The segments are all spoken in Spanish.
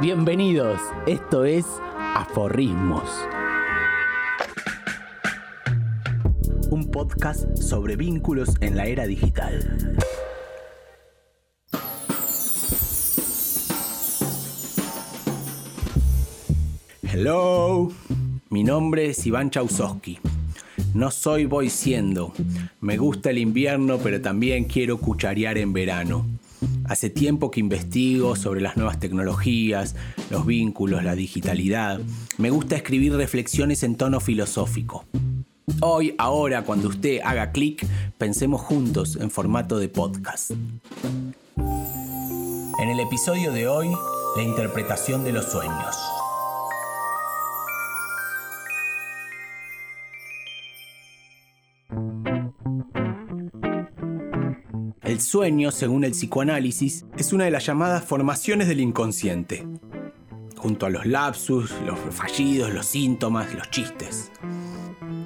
Bienvenidos, esto es Aforrismos. Un podcast sobre vínculos en la era digital. Hello, mi nombre es Iván Chausowski. No soy voy siendo. Me gusta el invierno, pero también quiero cucharear en verano. Hace tiempo que investigo sobre las nuevas tecnologías, los vínculos, la digitalidad. Me gusta escribir reflexiones en tono filosófico. Hoy, ahora, cuando usted haga clic, pensemos juntos en formato de podcast. En el episodio de hoy, la interpretación de los sueños. El sueño, según el psicoanálisis, es una de las llamadas formaciones del inconsciente, junto a los lapsus, los fallidos, los síntomas, los chistes.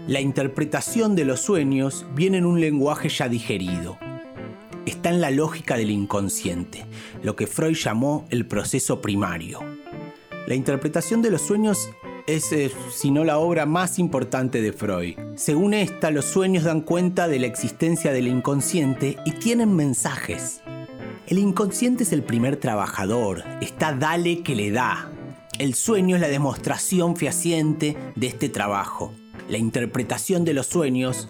La interpretación de los sueños viene en un lenguaje ya digerido. Está en la lógica del inconsciente, lo que Freud llamó el proceso primario. La interpretación de los sueños es, eh, si no la obra más importante de Freud. Según esta, los sueños dan cuenta de la existencia del inconsciente y tienen mensajes. El inconsciente es el primer trabajador, está dale que le da. El sueño es la demostración fehaciente de este trabajo. La interpretación de los sueños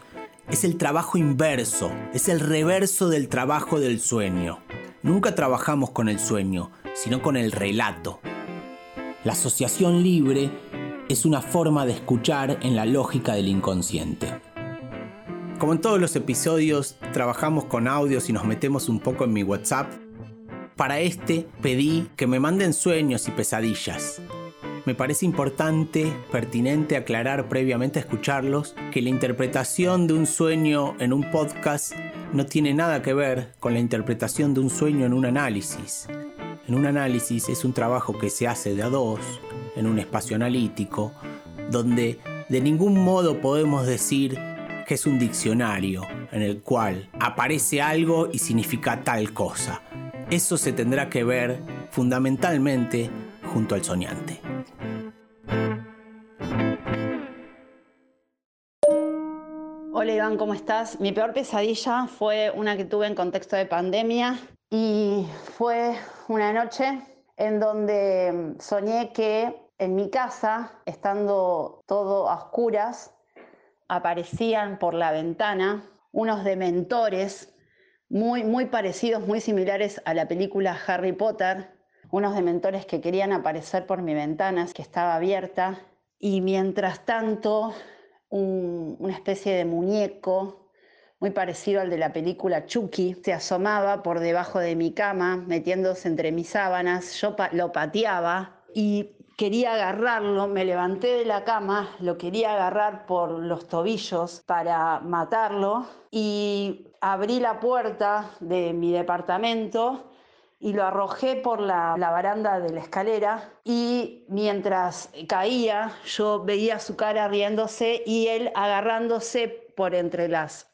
es el trabajo inverso, es el reverso del trabajo del sueño. Nunca trabajamos con el sueño, sino con el relato. La asociación libre es una forma de escuchar en la lógica del inconsciente. Como en todos los episodios, trabajamos con audios y nos metemos un poco en mi WhatsApp. Para este pedí que me manden sueños y pesadillas. Me parece importante, pertinente aclarar previamente a escucharlos que la interpretación de un sueño en un podcast no tiene nada que ver con la interpretación de un sueño en un análisis. En un análisis es un trabajo que se hace de a dos, en un espacio analítico, donde de ningún modo podemos decir que es un diccionario en el cual aparece algo y significa tal cosa. Eso se tendrá que ver fundamentalmente junto al soñante. Hola Iván, ¿cómo estás? Mi peor pesadilla fue una que tuve en contexto de pandemia y fue una noche en donde soñé que en mi casa, estando todo a oscuras, aparecían por la ventana unos dementores muy, muy parecidos, muy similares a la película Harry Potter, unos dementores que querían aparecer por mi ventana, que estaba abierta, y mientras tanto una especie de muñeco muy parecido al de la película Chucky, se asomaba por debajo de mi cama, metiéndose entre mis sábanas, yo lo pateaba y quería agarrarlo, me levanté de la cama, lo quería agarrar por los tobillos para matarlo y abrí la puerta de mi departamento y lo arrojé por la, baranda de la escalera y mientras caía yo veía su cara riéndose y él agarrándose por entre las,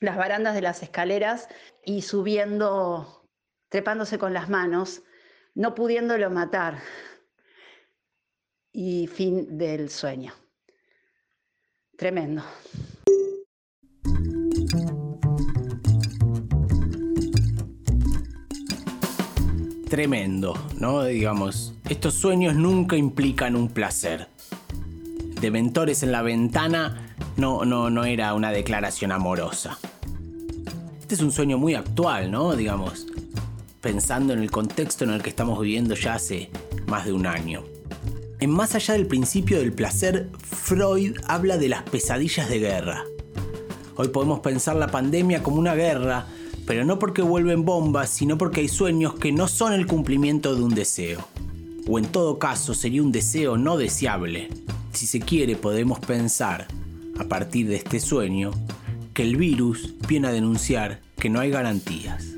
las barandas de las escaleras y subiendo, trepándose con las manos, no pudiéndolo matar y fin del sueño. Tremendo. Tremendo, ¿no? Digamos, estos sueños nunca implican un placer. De mentores en la ventana no, no, no era una declaración amorosa. Este es un sueño muy actual, ¿no? Digamos, pensando en el contexto en el que estamos viviendo ya hace más de un año. En Más allá del principio del placer, Freud habla de las pesadillas de guerra. Hoy podemos pensar la pandemia como una guerra, pero no porque vuelven bombas, sino porque hay sueños que no son el cumplimiento de un deseo. O en todo caso sería un deseo no deseable. Si se quiere podemos pensar, a partir de este sueño, que el virus viene a denunciar que no hay garantías.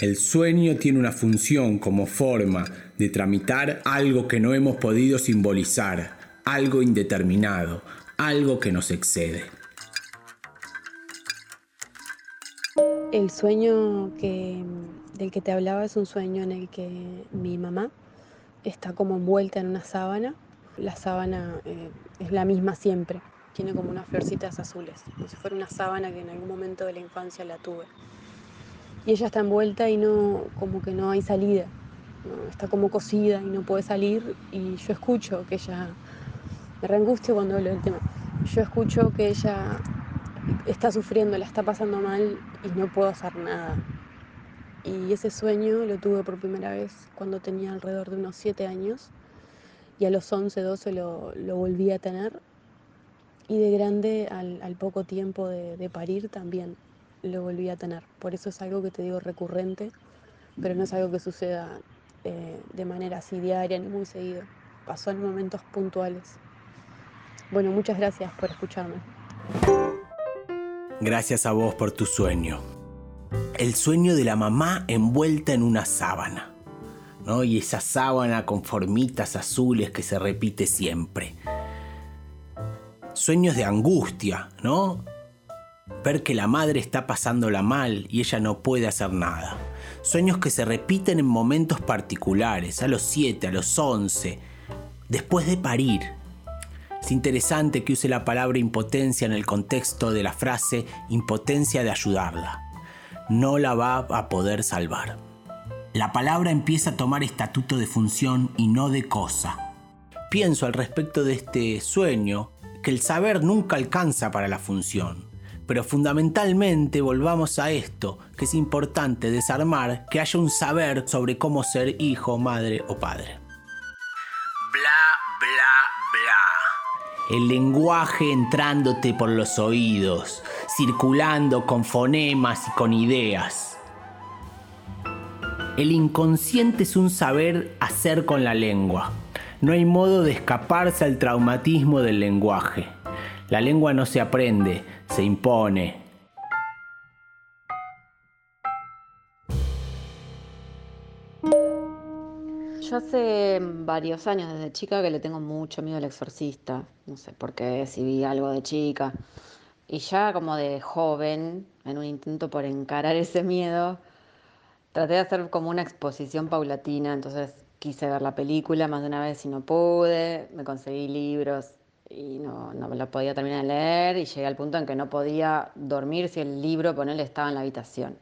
El sueño tiene una función como forma de tramitar algo que no hemos podido simbolizar, algo indeterminado, algo que nos excede. El sueño que del que te hablaba es un sueño en el que mi mamá está como envuelta en una sábana. La sábana eh, es la misma siempre, tiene como unas florcitas azules, como si fuera una sábana que en algún momento de la infancia la tuve. Y ella está envuelta y no, como que no hay salida, está como cosida y no puede salir y yo escucho que ella, me reangustio cuando hablo del tema, yo escucho que ella está sufriendo, la está pasando mal y no puedo hacer nada. Y ese sueño lo tuve por primera vez cuando tenía alrededor de unos 7 años y a los 11, 12 lo, lo volví a tener. Y de grande, al, poco tiempo de, parir, también lo volví a tener. Por eso es algo que te digo recurrente, pero no es algo que suceda eh, de manera así diaria ni muy seguido. Pasó en momentos puntuales. Bueno, muchas gracias por escucharme. Gracias a vos por tu sueño el sueño de la mamá envuelta en una sábana. ¿no? Y esa sábana con formitas azules que se repite siempre. Sueños de angustia, ¿no? Ver que la madre está pasándola mal y ella no puede hacer nada. Sueños que se repiten en momentos particulares, a los 7, a los 11, después de parir. Es interesante que use la palabra impotencia en el contexto de la frase impotencia de ayudarla no la va a poder salvar. La palabra empieza a tomar estatuto de función y no de cosa. Pienso al respecto de este sueño que el saber nunca alcanza para la función, pero fundamentalmente volvamos a esto, que es importante desarmar que haya un saber sobre cómo ser hijo, madre o padre. El lenguaje entrándote por los oídos, circulando con fonemas y con ideas. El inconsciente es un saber hacer con la lengua. No hay modo de escaparse al traumatismo del lenguaje. La lengua no se aprende, se impone. Yo hace varios años, desde chica, que le tengo mucho miedo al exorcista. No sé por qué, si vi algo de chica. Y ya como de joven, en un intento por encarar ese miedo, traté de hacer como una exposición paulatina, entonces quise ver la película más de una vez y no pude, me conseguí libros y no, no lo podía terminar de leer y llegué al punto en que no podía dormir si el libro, ponerle, estaba en la habitación.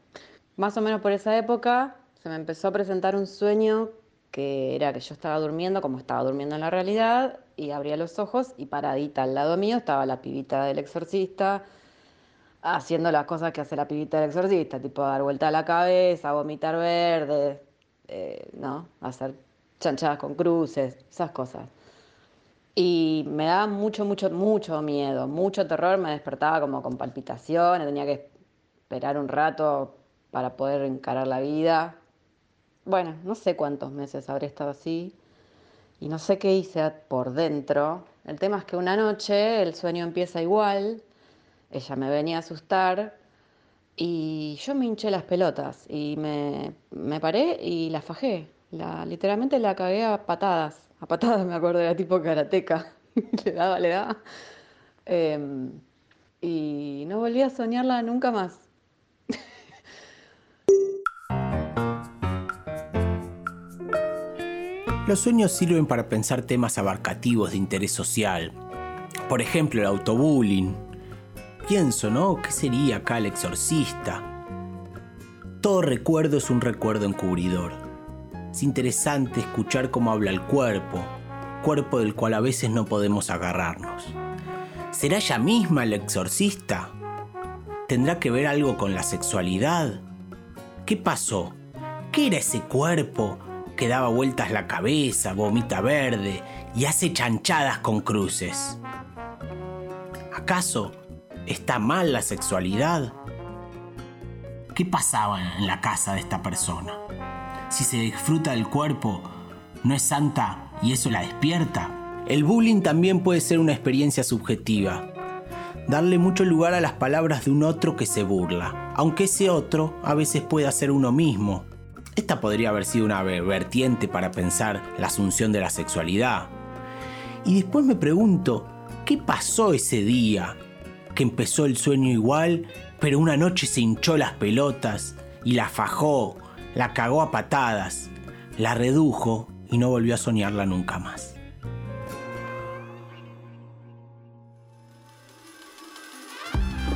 Más o menos por esa época se me empezó a presentar un sueño que era que yo estaba durmiendo como estaba durmiendo en la realidad y abría los ojos y paradita al lado mío estaba la pibita del exorcista haciendo las cosas que hace la pibita del exorcista, tipo dar vuelta a la cabeza, vomitar verde, eh, ¿no? Hacer chanchadas con cruces, esas cosas. Y me daba mucho, mucho, mucho miedo, mucho terror, me despertaba como con palpitaciones, tenía que esperar un rato para poder encarar la vida. Bueno, no sé cuántos meses habré estado así y no sé qué hice por dentro. El tema es que una noche el sueño empieza igual, ella me venía a asustar y yo me hinché las pelotas y me, paré y la fajé. La, literalmente la cagué a patadas. A patadas me acuerdo, era tipo karateca. le daba, le daba. Em, y no volví a soñarla nunca más. Los sueños sirven para pensar temas abarcativos de interés social. Por ejemplo, el autobullying. Pienso, ¿no? ¿Qué sería acá el exorcista? Todo recuerdo es un recuerdo encubridor. Es interesante escuchar cómo habla el cuerpo, cuerpo del cual a veces no podemos agarrarnos. ¿Será ella misma el exorcista? ¿Tendrá que ver algo con la sexualidad? ¿Qué pasó? ¿Qué era ese cuerpo que daba vueltas la cabeza, vomita verde y hace chanchadas con cruces. ¿Acaso está mal la sexualidad? ¿Qué pasaba en la casa de esta persona? Si se disfruta del cuerpo, ¿no es santa y eso la despierta? El bullying también puede ser una experiencia subjetiva. Darle mucho lugar a las palabras de un otro que se burla, aunque ese otro a veces pueda ser uno mismo, esta podría haber sido una vertiente para pensar la asunción de la sexualidad. Y después me pregunto, ¿qué pasó ese día? Que empezó el sueño igual, pero una noche se hinchó las pelotas y la fajó, la cagó a patadas, la redujo y no volvió a soñarla nunca más.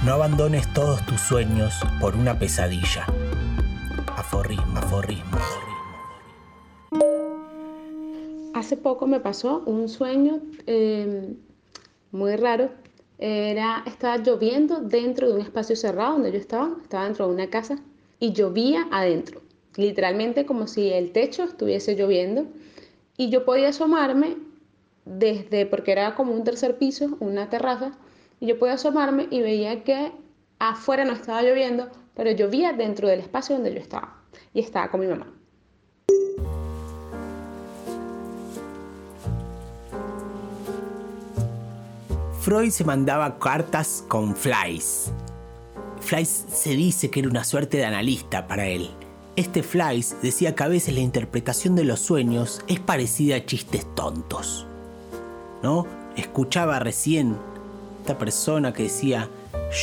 No abandones todos tus sueños por una pesadilla. Hace poco me pasó un sueño eh, muy raro. Era, estaba lloviendo dentro de un espacio cerrado donde yo estaba, estaba dentro de una casa y llovía adentro, literalmente como si el techo estuviese lloviendo y yo podía asomarme desde, porque era como un tercer piso, una terraza, y yo podía asomarme y veía que afuera no estaba lloviendo, pero llovía dentro del espacio donde yo estaba. Y estaba con mi mamá. Freud se mandaba cartas con Flies. Flies se dice que era una suerte de analista para él. Este Flies decía que a veces la interpretación de los sueños es parecida a chistes tontos. ¿No? Escuchaba recién esta persona que decía,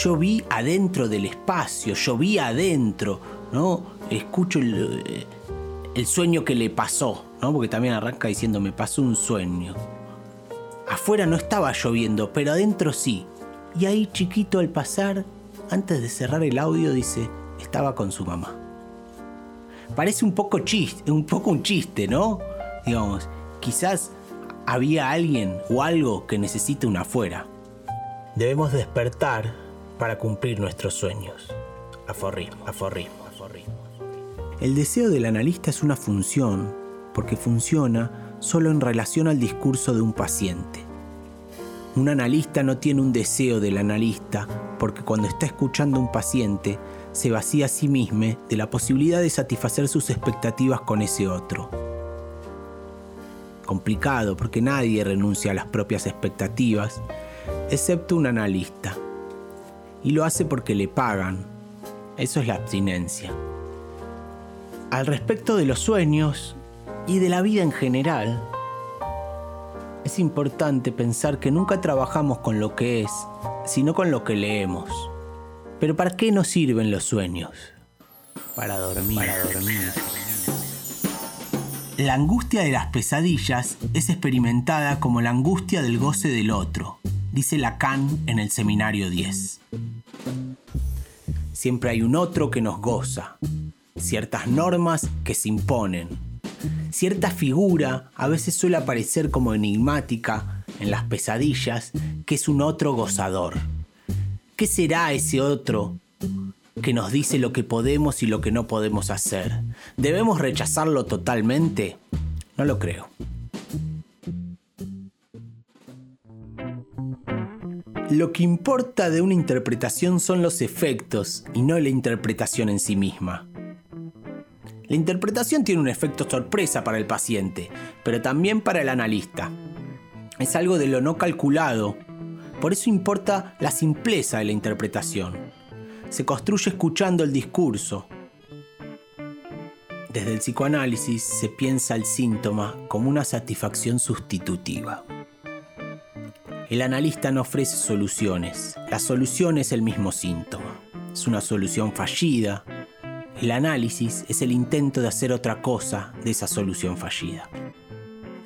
yo vi adentro del espacio, yo vi adentro, ¿no? Escucho el, el sueño que le pasó, ¿no? Porque también arranca diciendo, me pasó un sueño. Afuera no estaba lloviendo, pero adentro sí. Y ahí chiquito al pasar, antes de cerrar el audio, dice, estaba con su mamá. Parece un poco chiste, un poco un chiste, ¿no? Digamos, quizás había alguien o algo que necesite una afuera. Debemos despertar para cumplir nuestros sueños. Aforrismo, aforrismo. El deseo del analista es una función porque funciona solo en relación al discurso de un paciente. Un analista no tiene un deseo del analista porque cuando está escuchando a un paciente se vacía a sí mismo de la posibilidad de satisfacer sus expectativas con ese otro. Complicado porque nadie renuncia a las propias expectativas excepto un analista. Y lo hace porque le pagan. Eso es la abstinencia. Al respecto de los sueños y de la vida en general, es importante pensar que nunca trabajamos con lo que es, sino con lo que leemos. Pero ¿para qué nos sirven los sueños? Para dormir. Para dormir. La angustia de las pesadillas es experimentada como la angustia del goce del otro, dice Lacan en el Seminario 10. Siempre hay un otro que nos goza, ciertas normas que se imponen, cierta figura a veces suele aparecer como enigmática en las pesadillas, que es un otro gozador. ¿Qué será ese otro que nos dice lo que podemos y lo que no podemos hacer? ¿Debemos rechazarlo totalmente? No lo creo. Lo que importa de una interpretación son los efectos y no la interpretación en sí misma. La interpretación tiene un efecto sorpresa para el paciente, pero también para el analista. Es algo de lo no calculado, por eso importa la simpleza de la interpretación. Se construye escuchando el discurso. Desde el psicoanálisis se piensa el síntoma como una satisfacción sustitutiva. El analista no ofrece soluciones. La solución es el mismo síntoma. Es una solución fallida. El análisis es el intento de hacer otra cosa de esa solución fallida.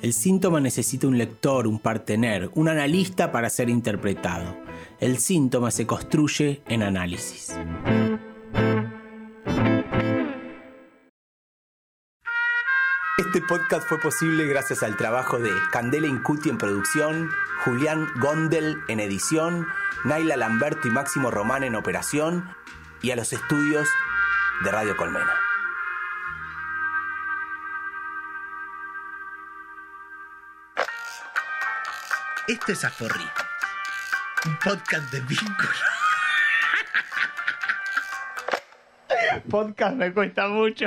El síntoma necesita un lector, un partener, un analista para ser interpretado. El síntoma se construye en análisis. Este podcast fue posible gracias al trabajo de Candela Incuti en producción, Julián Gondel en edición, Naila Lamberto y Máximo Román en operación y a los estudios de Radio Colmena. Esto es Aforri, un podcast de vínculo. podcast me cuesta mucho.